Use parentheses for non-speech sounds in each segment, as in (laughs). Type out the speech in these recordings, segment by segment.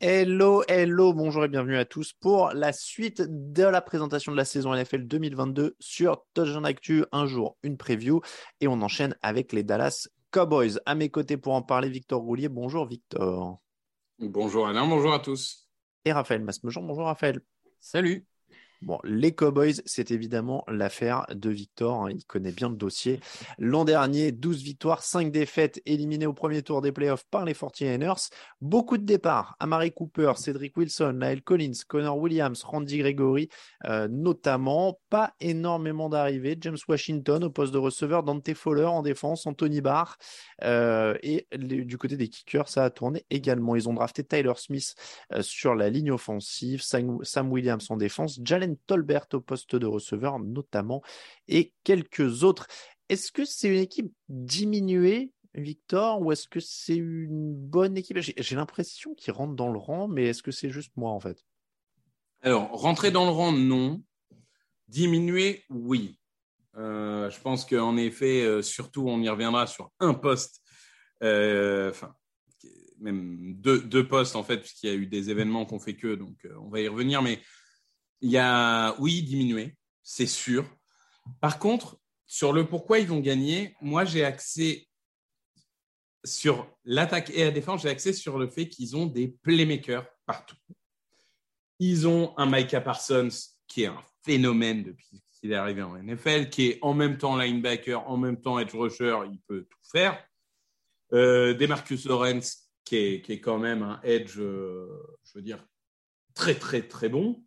Hello, hello, bonjour et bienvenue à tous pour la suite de la présentation de la saison NFL 2022 sur Touchdown Actu. Un jour, une preview et on enchaîne avec les Dallas Cowboys. À mes côtés pour en parler, Victor Roulier. Bonjour Victor. Bonjour Alain, bonjour à tous. Et Raphaël Masmejean. Bonjour Raphaël. Salut. Bon, les Cowboys, c'est évidemment l'affaire de Victor. Hein, il connaît bien le dossier. L'an dernier, 12 victoires, 5 défaites, éliminées au premier tour des playoffs par les 49ers. Beaucoup de départs. Amari Cooper, Cedric Wilson, Lyle Collins, Connor Williams, Randy Gregory, euh, notamment. Pas énormément d'arrivées. James Washington au poste de receveur, Dante Fowler en défense, Anthony Barr. Euh, et du côté des kickers, ça a tourné également. Ils ont drafté Tyler Smith euh, sur la ligne offensive, Sam, Williams en défense, Jalen Tolbert au poste de receveur notamment, et quelques autres. Est-ce que c'est une équipe diminuée, Victor, ou est-ce que c'est une bonne équipe? J'ai l'impression qu'ils rentrent dans le rang, mais est-ce que c'est juste moi en fait? Alors, rentrer dans le rang, non. Diminuer, oui. Euh, je pense qu'en effet, euh, surtout, on y reviendra sur un poste, euh, enfin, même deux, deux, postes en fait, puisqu'il y a eu des événements qu'on fait que, donc on va y revenir. Mais il y a, oui, diminué, c'est sûr. Par contre, sur le pourquoi ils vont gagner, moi, j'ai accès sur l'attaque et la défense, j'ai accès sur le fait qu'ils ont des playmakers partout. Ils ont un Micah Parsons qui est un phénomène depuis qu'il est arrivé en NFL, qui est en même temps linebacker, en même temps edge rusher, il peut tout faire. Euh, Demarcus Lawrence, qui est, qui est, quand même un edge, euh, je veux dire, très, très, très bon.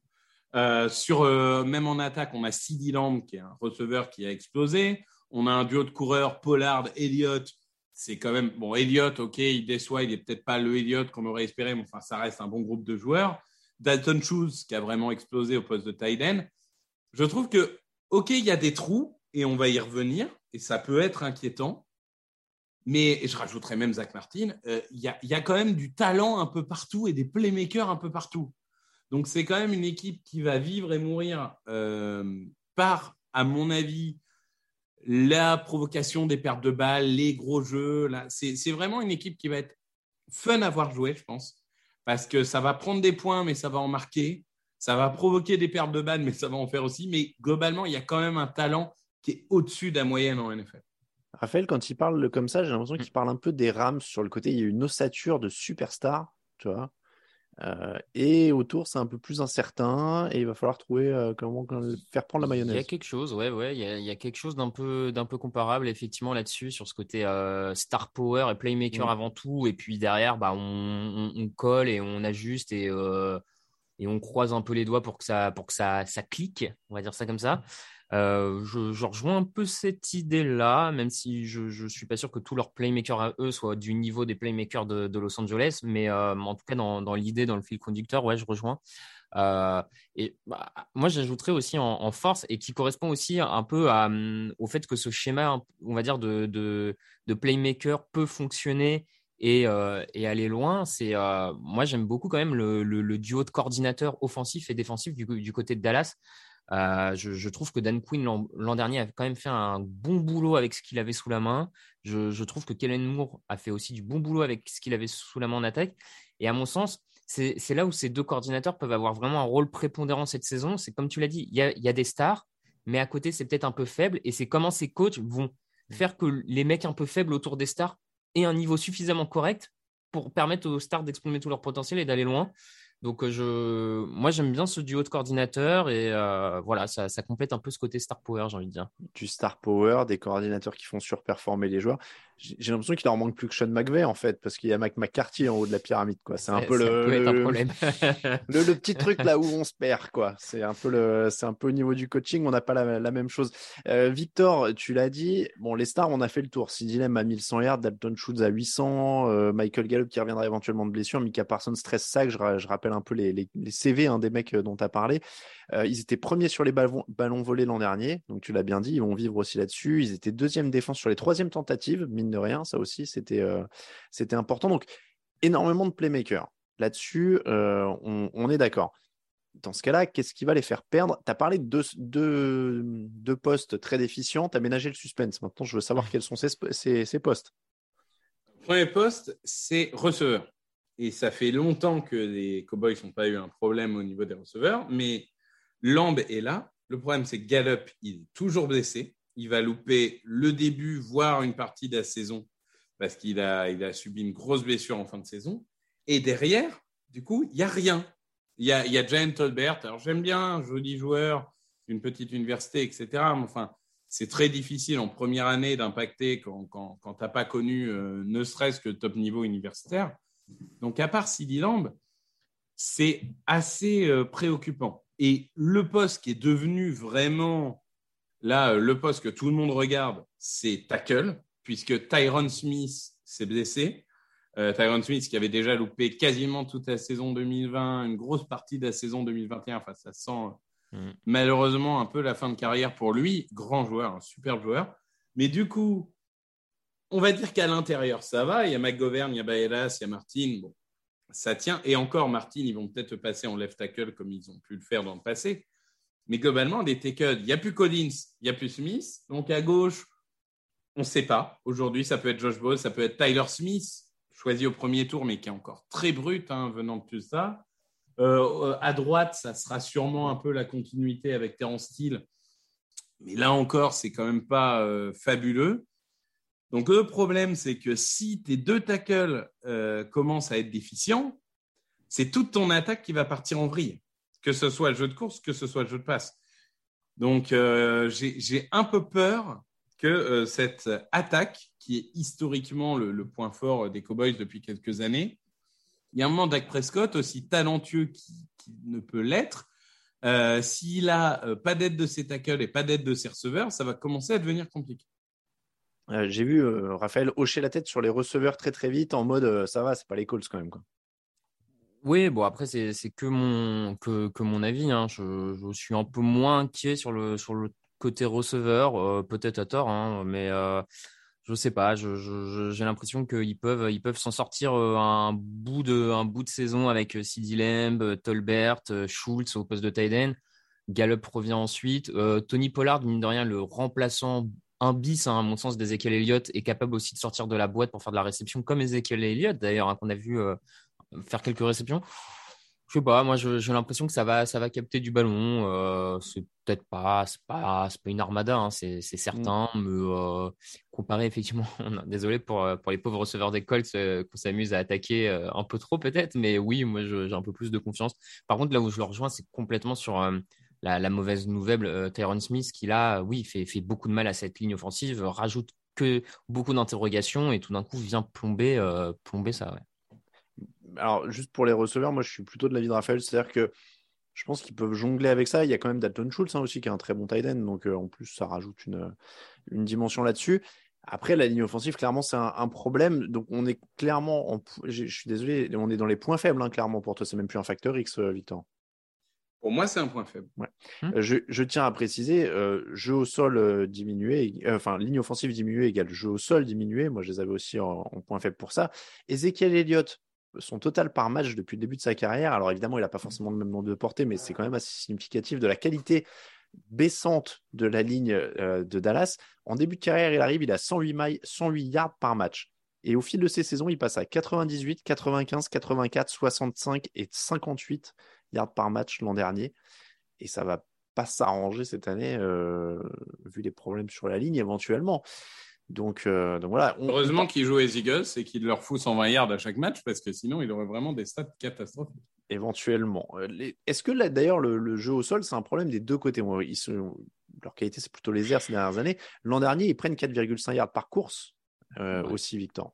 Euh, sur, euh, même en attaque, on a CD Lamb, qui est un receveur qui a explosé. On a un duo de coureurs, Pollard, Elliott. C'est quand même, bon, Elliott, OK, il déçoit, il n'est peut-être pas le Elliott qu'on aurait espéré, mais enfin, ça reste un bon groupe de joueurs. Dalton Shoes, qui a vraiment explosé au poste de tight Je trouve que, OK, il y a des trous, et on va y revenir, et ça peut être inquiétant. Mais je rajouterais même Zach Martin, euh, il y, a, quand même du talent un peu partout et des playmakers un peu partout. Donc c'est quand même une équipe qui va vivre et mourir euh, par, à mon avis, la provocation des pertes de balles, les gros jeux. C'est vraiment une équipe qui va être fun à voir jouer, je pense, parce que ça va prendre des points, mais ça va en marquer. Ça va provoquer des pertes de balles, mais ça va en faire aussi. Mais globalement, il y a quand même un talent qui est au-dessus de la moyenne en NFL. Raphaël, quand il parle comme ça, j'ai l'impression qu'il parle un peu des Rams sur le côté. Il y a une ossature de superstar, tu vois. Euh, et autour, c'est un peu plus incertain et il va falloir trouver euh, comment faire prendre la mayonnaise. Il y a quelque chose, ouais, ouais, il y a, il y a quelque chose d'un peu, d'un peu comparable effectivement là-dessus sur ce côté euh, star power et playmaker mm. avant tout, et puis derrière, bah, on, on, colle et on ajuste et et on croise un peu les doigts pour que ça, pour que ça, ça clique, on va dire ça comme ça. Euh, je, rejoins un peu cette idée-là, même si je ne suis pas sûr que tous leurs playmakers à eux soient du niveau des playmakers de, Los Angeles, mais euh, en tout cas dans, l'idée, dans le fil conducteur, ouais, je rejoins. Euh, et bah, moi, j'ajouterais aussi en, force et qui correspond aussi un peu au fait que ce schéma, on va dire, de, playmaker peut fonctionner et, aller loin. C'est moi, j'aime beaucoup quand même le, duo de coordinateurs offensifs et défensifs du, du côté de Dallas. Euh, je, trouve que Dan Quinn l'an dernier a quand même fait un bon boulot avec ce qu'il avait sous la main. Je, trouve que Kellen Moore a fait aussi du bon boulot avec ce qu'il avait sous la main en attaque. Et à mon sens, c'est là où ces deux coordinateurs peuvent avoir vraiment un rôle prépondérant cette saison. C'est comme tu l'as dit, il y a, des stars, mais à côté, c'est peut-être un peu faible. Et c'est comment ces coachs vont mm. faire que les mecs un peu faibles autour des stars aient un niveau suffisamment correct pour permettre aux stars d'exprimer tout leur potentiel et d'aller loin. Donc, euh, je, moi, j'aime bien ce duo de coordinateurs et euh, voilà, ça, ça, complète un peu ce côté star power, j'ai envie de dire. Du star power, des coordinateurs qui font surperformer les joueurs. J'ai l'impression qu'il leur manque plus que Sean McVay en fait, parce qu'il y a Mac McCarthy en haut de la pyramide, quoi. C'est un peu le, un problème. (laughs) le, le, petit truc là où on se perd, quoi. C'est un peu le, c'est un peu au niveau du coaching, on n'a pas la, la, même chose. Euh, Victor, tu l'as dit, bon, les stars, on a fait le tour. Sidney Lamb à 1100 yards, Dalton Schultz à 800, euh, Michael Gallup qui reviendra éventuellement de blessure, Mika Parsons 13 sacs. Je, je rappelle un peu les, les, les CV hein, des mecs euh, dont tu as parlé. Euh, ils étaient premiers sur les ballons, ballons volés l'an dernier, donc tu l'as bien dit, ils vont vivre aussi là-dessus. Ils étaient deuxième défense sur les troisièmes tentatives, mine de rien, ça aussi c'était euh, c'était important. Donc énormément de playmakers. Là-dessus, euh, on, est d'accord. dans ce cas-là, qu'est-ce qui va les faire perdre? Tu as parlé de deux, postes très déficients, tu as ménagé le suspense. Maintenant, je veux savoir quels sont ces, ces, postes. Premier poste, c'est receveur. Et ça fait longtemps que les Cowboys n'ont pas eu un problème au niveau des receveurs, mais Lamb est là. Le problème, c'est que Gallup, il est toujours blessé. Il va louper le début, voire une partie de la saison, parce qu'il a, subi une grosse blessure en fin de saison. Et derrière, du coup, il n'y a rien. Il y a, y Jane Tolbert. Alors, j'aime bien, joli joueur, une petite université, etc. Mais enfin, c'est très difficile en première année d'impacter quand tu n'as pas connu euh, ne serait-ce que top niveau universitaire. Donc, à part Sidi Lamb, c'est assez euh, préoccupant. Et le poste qui est devenu vraiment, là, euh, le poste que tout le monde regarde, c'est tackle, puisque Tyron Smith s'est blessé. Euh, Tyron Smith qui avait déjà loupé quasiment toute la saison 2020, une grosse partie de la saison 2021. Enfin, ça sent malheureusement un peu la fin de carrière pour lui. Grand joueur, un super joueur. Mais du coup, on va dire qu'à l'intérieur, ça va. Il y a McGovern, il y a Baelas, il y a Martin. Bon, ça tient. Et encore, Martin, ils vont peut-être passer en left tackle comme ils ont pu le faire dans le passé. Mais globalement, des tackles, il n'y a plus Collins, il n'y a plus Smith. Donc à gauche, on ne sait pas. Aujourd'hui, ça peut être Josh Ball, ça peut être Tyler Smith choisi au premier tour, mais qui est encore très brut hein, venant de tout ça. Euh, à droite, ça sera sûrement un peu la continuité avec Terence Steele. Mais là encore, c'est quand même pas euh, fabuleux. Donc le problème, c'est que si tes deux tackles euh, commencent à être déficients, c'est toute ton attaque qui va partir en vrille, que ce soit le jeu de course, que ce soit le jeu de passe. Donc j'ai un peu peur que cette attaque qui est historiquement le, point fort des Cowboys depuis quelques années. Il y a un moment Dak Prescott, aussi talentueux qu'il qui ne peut l'être, euh, s'il a euh, pas d'aide de ses tackles et pas d'aide de ses receveurs, ça va commencer à devenir compliqué. Euh, j'ai vu Raphaël hocher la tête sur les receveurs très très vite en mode ça va, c'est pas les Colts quand même. Quoi. Oui, bon après c'est que mon, que, que mon avis. Hein. Je, je, suis un peu moins inquiet sur le, sur le côté receveur, peut-être à tort, hein, mais je sais pas, j'ai l'impression qu'ils peuvent, ils peuvent s'en sortir euh, un bout de, un bout de saison avec euh, Sidi Lamb, euh, Tolbert, Schultz au poste de Tyden. Gallup revient ensuite. Tony Pollard, mine de rien, le remplaçant un bis, hein, à mon sens, d'Ezekiel Elliott, est capable aussi de sortir de la boîte pour faire de la réception, comme Ezekiel Elliott, d'ailleurs, hein, qu'on a vu faire quelques réceptions je sais pas, moi j'ai l'impression que ça va, ça va capter du ballon. Euh, c'est peut-être pas, c'est pas, pas une armada, hein, c'est certain, mm. mais euh, comparé effectivement, (laughs) désolé pour, pour les pauvres receveurs des Colts euh, qu'on s'amuse à attaquer un peu trop peut-être, mais oui, moi j'ai un peu plus de confiance. Par contre, là où je le rejoins, c'est complètement sur la, mauvaise nouvelle Tyron Smith qui là, oui, fait, beaucoup de mal à cette ligne offensive, rajoute que beaucoup d'interrogations et tout d'un coup vient plomber, plomber ça. Alors, juste pour les receveurs, moi, je suis plutôt de l'avis de Raphaël. C'est-à-dire que je pense qu'ils peuvent jongler avec ça. Il y a quand même Dalton Schultz hein, aussi, qui est un très bon tight end. Donc, euh, en plus, ça rajoute une, dimension là-dessus. Après, la ligne offensive, clairement, c'est un, problème. Donc, on est clairement, en, je suis désolé, on est dans les points faibles, hein, clairement, pour toi. C'est même plus un facteur X, euh, Victor. Pour moi, c'est un point faible. Ouais. Hum. Euh, je, je, tiens à préciser, jeu au sol diminué, enfin, ligne offensive diminuée égale jeu au sol diminué. Moi, je les avais aussi en, en point faible pour ça. Ezekiel Elliott, son total par match depuis le début de sa carrière. Alors évidemment, il n'a pas forcément le même nombre de portées, mais c'est quand même assez significatif de la qualité baissante de la ligne euh, de Dallas. En début de carrière, il arrive, il a 108, 108 yards par match. Et au fil de ces saisons, il passe à 98, 95, 84, 65 et 58 yards par match l'an dernier. Et ça va pas s'arranger cette année, euh, vu les problèmes sur la ligne éventuellement. Donc, euh, donc voilà. Heureusement qu'il joue les Eagles et qu'il leur fout 120 yards à chaque match parce que sinon il aurait vraiment des stats catastrophiques. Éventuellement. Euh, Est-ce que d'ailleurs le, jeu au sol c'est un problème des deux côtés? Ils Leur qualité c'est plutôt les airs ces dernières années. L'an dernier ils prennent 4,5 yards par course euh, aussi Victor.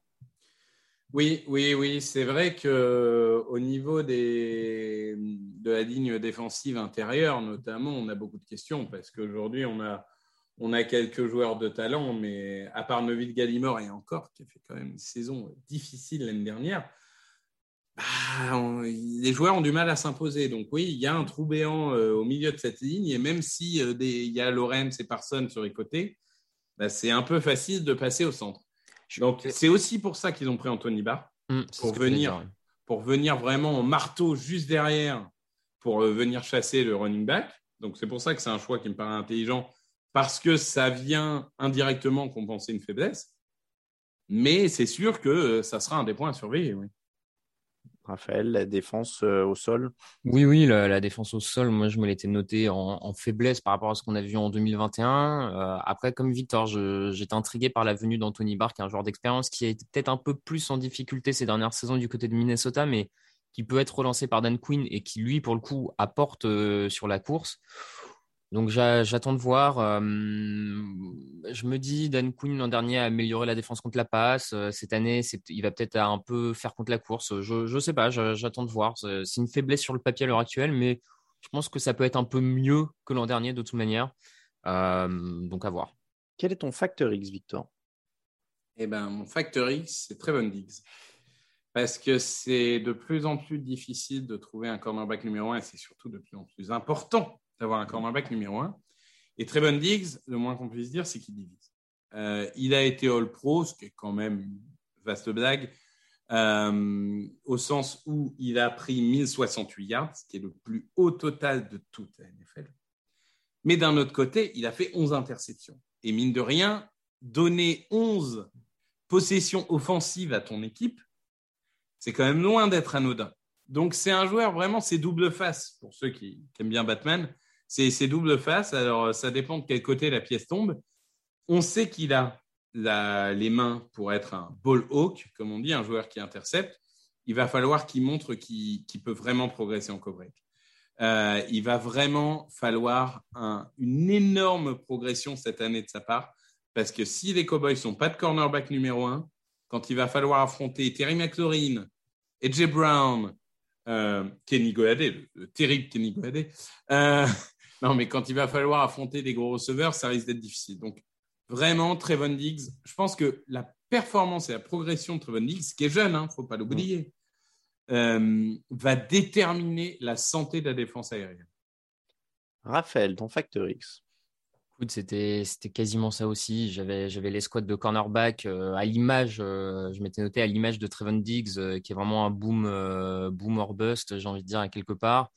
Oui, oui, oui, c'est vrai que au niveau des, de la ligne défensive intérieure, notamment, on a beaucoup de questions parce qu'aujourd'hui, on a, on a quelques joueurs de talent, mais à part Neville Gallimore et encore, qui a fait quand même une saison difficile l'année dernière, bah, les joueurs ont du mal à s'imposer. Donc oui, il y a un trou béant euh, au milieu de cette ligne, et même si euh, il y a Lorenz et Parson sur les côtés, bah, c'est un peu facile de passer au centre. Donc c'est aussi pour ça qu'ils ont pris Anthony Barr, mmh, pour, venir, pour venir vraiment en marteau juste derrière pour venir chasser le running back. Donc c'est pour ça que c'est un choix qui me paraît intelligent parce que ça vient indirectement compenser une faiblesse. Mais c'est sûr que ça sera un des points à surveiller. Oui. Raphaël, la défense euh, au sol? Oui, oui, la, défense au sol, moi je me l'étais noté en, faiblesse par rapport à ce qu'on a vu en 2021. Euh, après, comme Victor, j'étais intrigué par la venue d'Anthony Barr, qui est un joueur d'expérience qui a été peut-être un peu plus en difficulté ces dernières saisons du côté de Minnesota, mais qui peut être relancé par Dan Quinn et qui, lui, pour le coup, apporte euh, sur la course. Donc j'attends de voir. Euh, je me dis, Dan Quinn l'an dernier a amélioré la défense contre la passe. Euh, cette année, il va peut-être un peu faire contre la course. Je ne sais pas, j'attends de voir. C'est une faiblesse sur le papier à l'heure actuelle, mais je pense que ça peut être un peu mieux que l'an dernier de toute manière. Euh, donc à voir. Quel est ton facteur X, Victor? Eh ben, mon facteur X, c'est Trevon Diggs. Parce que c'est de plus en plus difficile de trouver un cornerback numéro un et c'est surtout de plus en plus important d'avoir un cornerback numéro un. Et Trevon Diggs, le moins qu'on puisse dire, c'est qu'il divise. Euh, il a été All-Pro, ce qui est quand même une vaste blague, euh, au sens où il a pris 1068 yards, ce qui est le plus haut total de toute la NFL. Mais d'un autre côté, il a fait 11 interceptions. Et mine de rien, donner 11 possessions offensives à ton équipe, c'est quand même loin d'être anodin. Donc c'est un joueur vraiment, c'est double face pour ceux qui aiment bien Batman c'est double face. Alors, ça dépend de quel côté la pièce tombe. On sait qu'il a les mains pour être un ball hawk, comme on dit, un joueur qui intercepte. Il va falloir qu'il montre qu'il peut vraiment progresser en coverage. Euh, il va vraiment falloir une énorme progression cette année de sa part, parce que si les Cowboys sont pas de cornerback numéro un, quand il va falloir affronter Terry McLaurin, AJ Brown, euh, Kenny Goadé, le, terrible Kenny Goadé, euh, non, mais quand il va falloir affronter des gros receveurs, ça risque d'être difficile. Donc, vraiment, Trevon Diggs, je pense que la performance et la progression de Trevon Diggs, qui est jeune, il hein, ne faut pas l'oublier, euh, va déterminer la santé de la défense aérienne. Raphaël, ton facteur X. C'était quasiment ça aussi. J'avais les squads de cornerback euh, à l'image, euh, je m'étais noté à l'image de Trevon Diggs, qui est vraiment un boom, boom or bust, j'ai envie de dire, à quelque part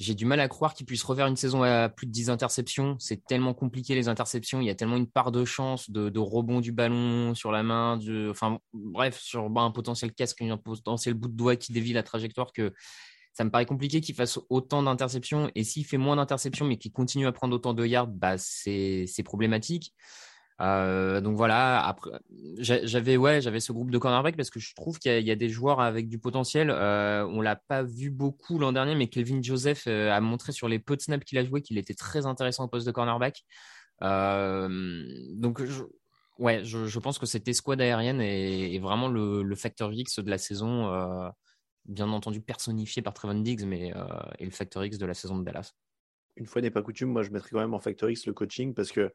j'ai du mal à croire qu'il puisse refaire une saison à plus de 10 interceptions. C'est tellement compliqué les interceptions. Il y a tellement une part de chance, de, rebond du ballon sur la main, enfin bref, sur bah, un potentiel casque, un potentiel bout de doigt qui dévie la trajectoire que ça me paraît compliqué qu'il fasse autant d'interceptions. Et s'il fait moins d'interceptions mais qu'il continue à prendre autant de yards, bah, c'est problématique. Euh, donc voilà, après, j'avais ouais, j'avais ce groupe de cornerback parce que je trouve qu'il y, a des joueurs avec du potentiel. Euh, on l'a pas vu beaucoup l'an dernier, mais Kelvin Joseph euh, a montré sur les peu de snaps qu'il a joué qu'il était très intéressant au poste de cornerback. Euh, donc je, ouais, je, pense que cette escouade aérienne est, est vraiment le, le, facteur X de la saison, bien entendu personnifié par Trevon Diggs, mais et le facteur X de la saison de Dallas une fois n'est pas coutume, moi je mettrais quand même en facteur X le coaching parce que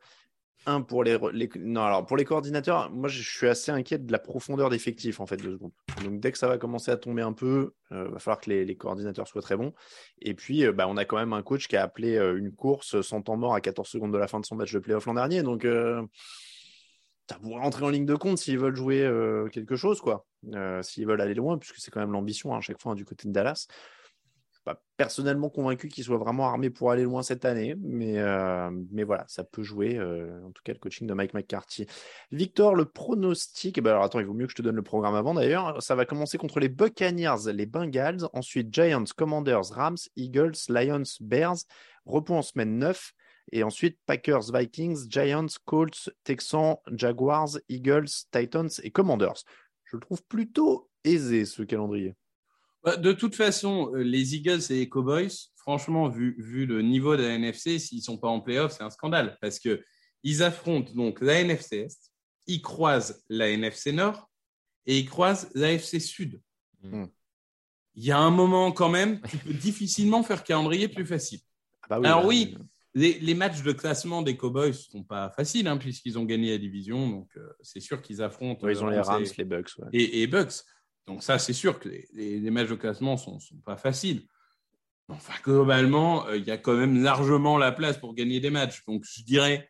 un pour les, non alors pour les coordinateurs moi je suis assez inquiet de la profondeur d'effectif en fait de ce groupe. Donc dès que ça va commencer à tomber un peu il euh, va falloir que les, coordinateurs soient très bons. Et puis euh, bah, on a quand même un coach qui a appelé euh, une course sans temps mort à 14 secondes de la fin de son match de playoff l'an dernier. Donc ça pourrait rentrer en ligne de compte s'ils veulent jouer quelque chose quoi. S'ils veulent aller loin puisque c'est quand même l'ambition hein, à chaque fois hein, du côté de Dallas pas personnellement convaincu qu'il soit vraiment armé pour aller loin cette année, mais, euh, mais voilà, ça peut jouer. Euh, en tout cas, le coaching de Mike McCarthy. Victor, le pronostic. Eh ben alors attends, il vaut mieux que je te donne le programme avant d'ailleurs. Ça va commencer contre les Buccaneers, les Bengals, ensuite Giants, Commanders, Rams, Eagles, Lions, Bears. Repos en semaine 9. Et ensuite Packers, Vikings, Giants, Colts, Texans, Jaguars, Eagles, Titans et Commanders. Je le trouve plutôt aisé ce calendrier. Bah, de toute façon, euh, les Eagles et les Cowboys, franchement, vu, vu le niveau de la NFC, s'ils ne sont pas en playoff, c'est un scandale parce qu'ils affrontent donc la NFC Est, ils croisent la NFC Nord et ils croisent l'AFC Sud. Hmm. Il y a un moment quand même, tu peux difficilement faire calendrier plus facile. Ah bah Alors bah oui, les, matchs de classement des Cowboys ne sont pas faciles hein, puisqu'ils ont gagné la division, donc euh, c'est sûr qu'ils affrontent. ils ont les euh, Rams, les Bucks. Et, et Bucks. Donc ça, c'est sûr que les, matchs de classement ne sont, pas faciles. Enfin, globalement, euh, il y a quand même largement la place pour gagner des matchs. Donc je dirais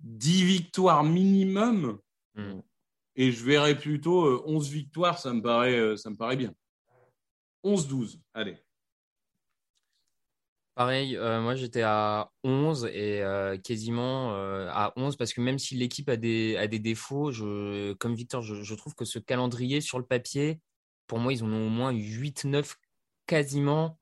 10 victoires minimum. Hmm. Et je verrais plutôt 11 euh, victoires, ça me paraît, euh, ça me paraît bien. 11-12, allez. Pareil, euh, moi j'étais à 11 et euh, quasiment euh, à 11 parce que même si l'équipe a des, a des défauts, je, comme Victor, je, trouve que ce calendrier sur le papier, pour moi, ils en ont au moins 8-9 quasiment.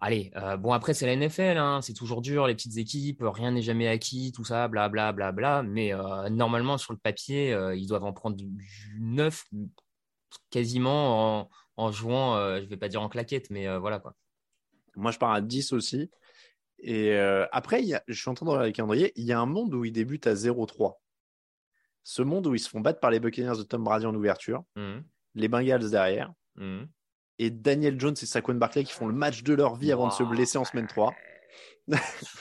Allez, bon après c'est la NFL, hein, c'est toujours dur, les petites équipes, rien n'est jamais acquis, tout ça, blablabla, bla, bla, bla, mais normalement sur le papier, ils doivent en prendre 9 quasiment en, en jouant, je vais pas dire en claquette, mais voilà quoi. Moi, je pars à 10 aussi. Et euh, après, il y a, je suis en train de regarder le calendrier. Il y a un monde où ils débutent à 0-3. Ce monde où ils se font battre par les Buccaneers de Tom Brady en ouverture, mmh. les Bengals derrière, mmh. et Daniel Jones et Saquon Barkley qui font le match de leur vie avant de se blesser en semaine 3.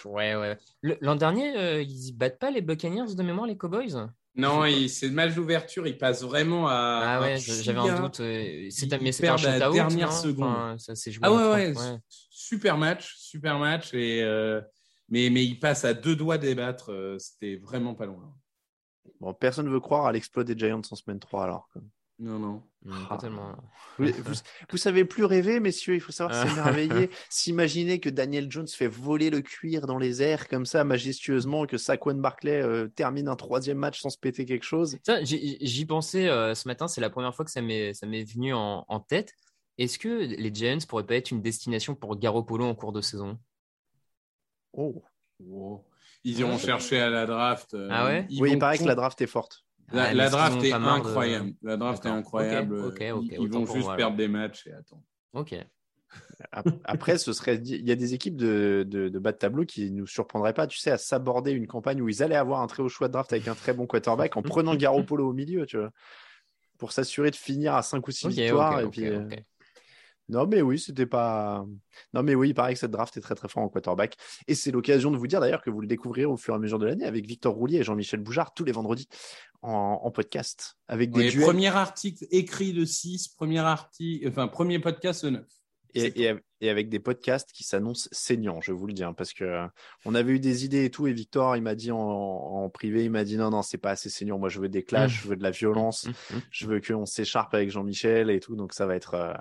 ouais, ouais. L'an dernier, euh, ils battent pas les Buccaneers de mémoire, les Cowboys? Non, c'est le match d'ouverture, il passe vraiment à. Ah ouais, j'avais un doute. C'est mais c'était un la dernière seconde. ça, ah ouais, ouais, super match, super match. Et, euh, mais, mais il passe à deux doigts d'ébattre. Euh, c'était vraiment pas loin. Bon, personne ne veut croire à l'exploit des Giants en semaine 3 alors. Non, non. Ah. tellement... (laughs) vous, savez plus rêver, messieurs. Il faut savoir s'émerveiller. (laughs) S'imaginer que Daniel Jones fait voler le cuir dans les airs comme ça, majestueusement, que Saquon Barclay euh, termine un troisième match sans se péter quelque chose. J'y pensais euh, ce matin. C'est la première fois que ça m'est venu en, tête. Est-ce que les Giants pourraient pas être une destination pour Garoppolo en cours de saison? Oh. oh. Ils iront chercher à la draft. Euh, ah ouais? Oui, il paraît que la draft est forte. La, draft est incroyable. La draft est incroyable. ils, vont juste perdre des matchs et attends. Ok. Après, ce serait, il y a des équipes de, de, bas de tableau qui nous surprendraient pas, tu sais, à s'aborder une campagne où ils allaient avoir un très haut choix de draft avec un très bon quarterback en prenant (laughs) Garoppolo au milieu, tu vois, pour s'assurer de finir à 5 ou 6 victoires. et puis, euh, non, mais oui, c'était pas. Non, mais oui, il paraît que cette draft est très très fort en quarterback. Et c'est l'occasion de vous dire d'ailleurs que vous le découvrirez au fur et à mesure de l'année avec Victor Roulier et Jean-Michel Boujard tous les vendredis en, podcast. Avec des Premier article écrit de 6, premier, article... enfin, premier podcast de 9. Et, et, avec des podcasts qui s'annoncent saignants, je vous le dis, hein, parce que euh, on avait eu des idées et tout, et Victor, il m'a dit en, privé, il m'a dit non, non, c'est pas assez saignant. Moi, je veux des clashs, mmh. je veux de la violence, mmh, mmh, je veux qu'on s'écharpe avec Jean-Michel et tout, donc ça va être, euh,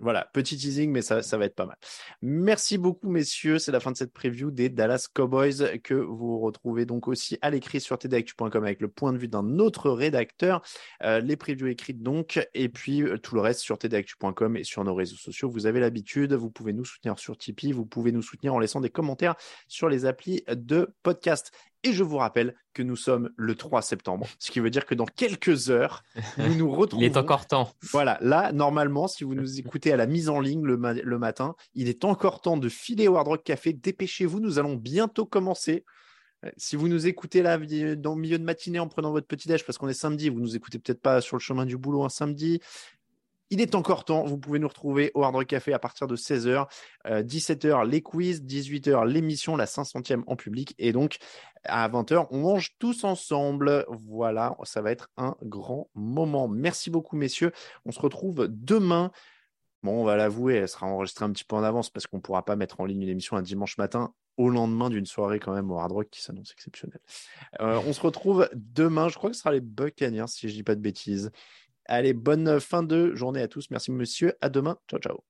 voilà, petit teasing, mais ça, va être pas mal. Merci beaucoup, messieurs. C'est la fin de cette preview des Dallas Cowboys que vous retrouvez donc aussi à l'écrit sur tdactu.com avec le point de vue d'un autre rédacteur. Euh, les previews écrites donc, et puis euh, tout le reste sur tdactu.com et sur nos réseaux sociaux. Vous avez l'habitude, vous pouvez nous soutenir sur Tipeee, vous pouvez nous soutenir en laissant des commentaires sur les applis de podcast. Et je vous rappelle que nous sommes le 3 septembre, ce qui veut dire que dans quelques heures, nous nous (laughs) retrouvons. il est encore temps. Voilà, là, normalement, si vous nous écoutez à la mise en ligne le, matin, il est encore temps de filer au Hard Rock Café. Dépêchez-vous, nous allons bientôt commencer. Euh, si vous nous écoutez là dans le milieu de matinée en prenant votre petit déj parce qu'on est samedi, vous nous écoutez peut-être pas sur le chemin du boulot un samedi, il est encore temps. Vous pouvez nous retrouver au Hard Rock Café à partir de 16h, 17h les quiz, 18h l'émission, la 500e en public. Et donc, à 20h, on mange tous ensemble. Voilà, ça va être un grand moment. Merci beaucoup, messieurs. On se retrouve demain. Bon, on va l'avouer, elle sera enregistrée un petit peu en avance parce qu'on ne pourra pas mettre en ligne une émission un dimanche matin au lendemain d'une soirée quand même au Hard Rock qui s'annonce exceptionnelle. Euh, on se retrouve demain, je crois que ce sera les Buccaneers si je ne dis pas de bêtises. Allez, bonne fin de journée à tous. Merci, monsieur. À demain. Ciao, ciao.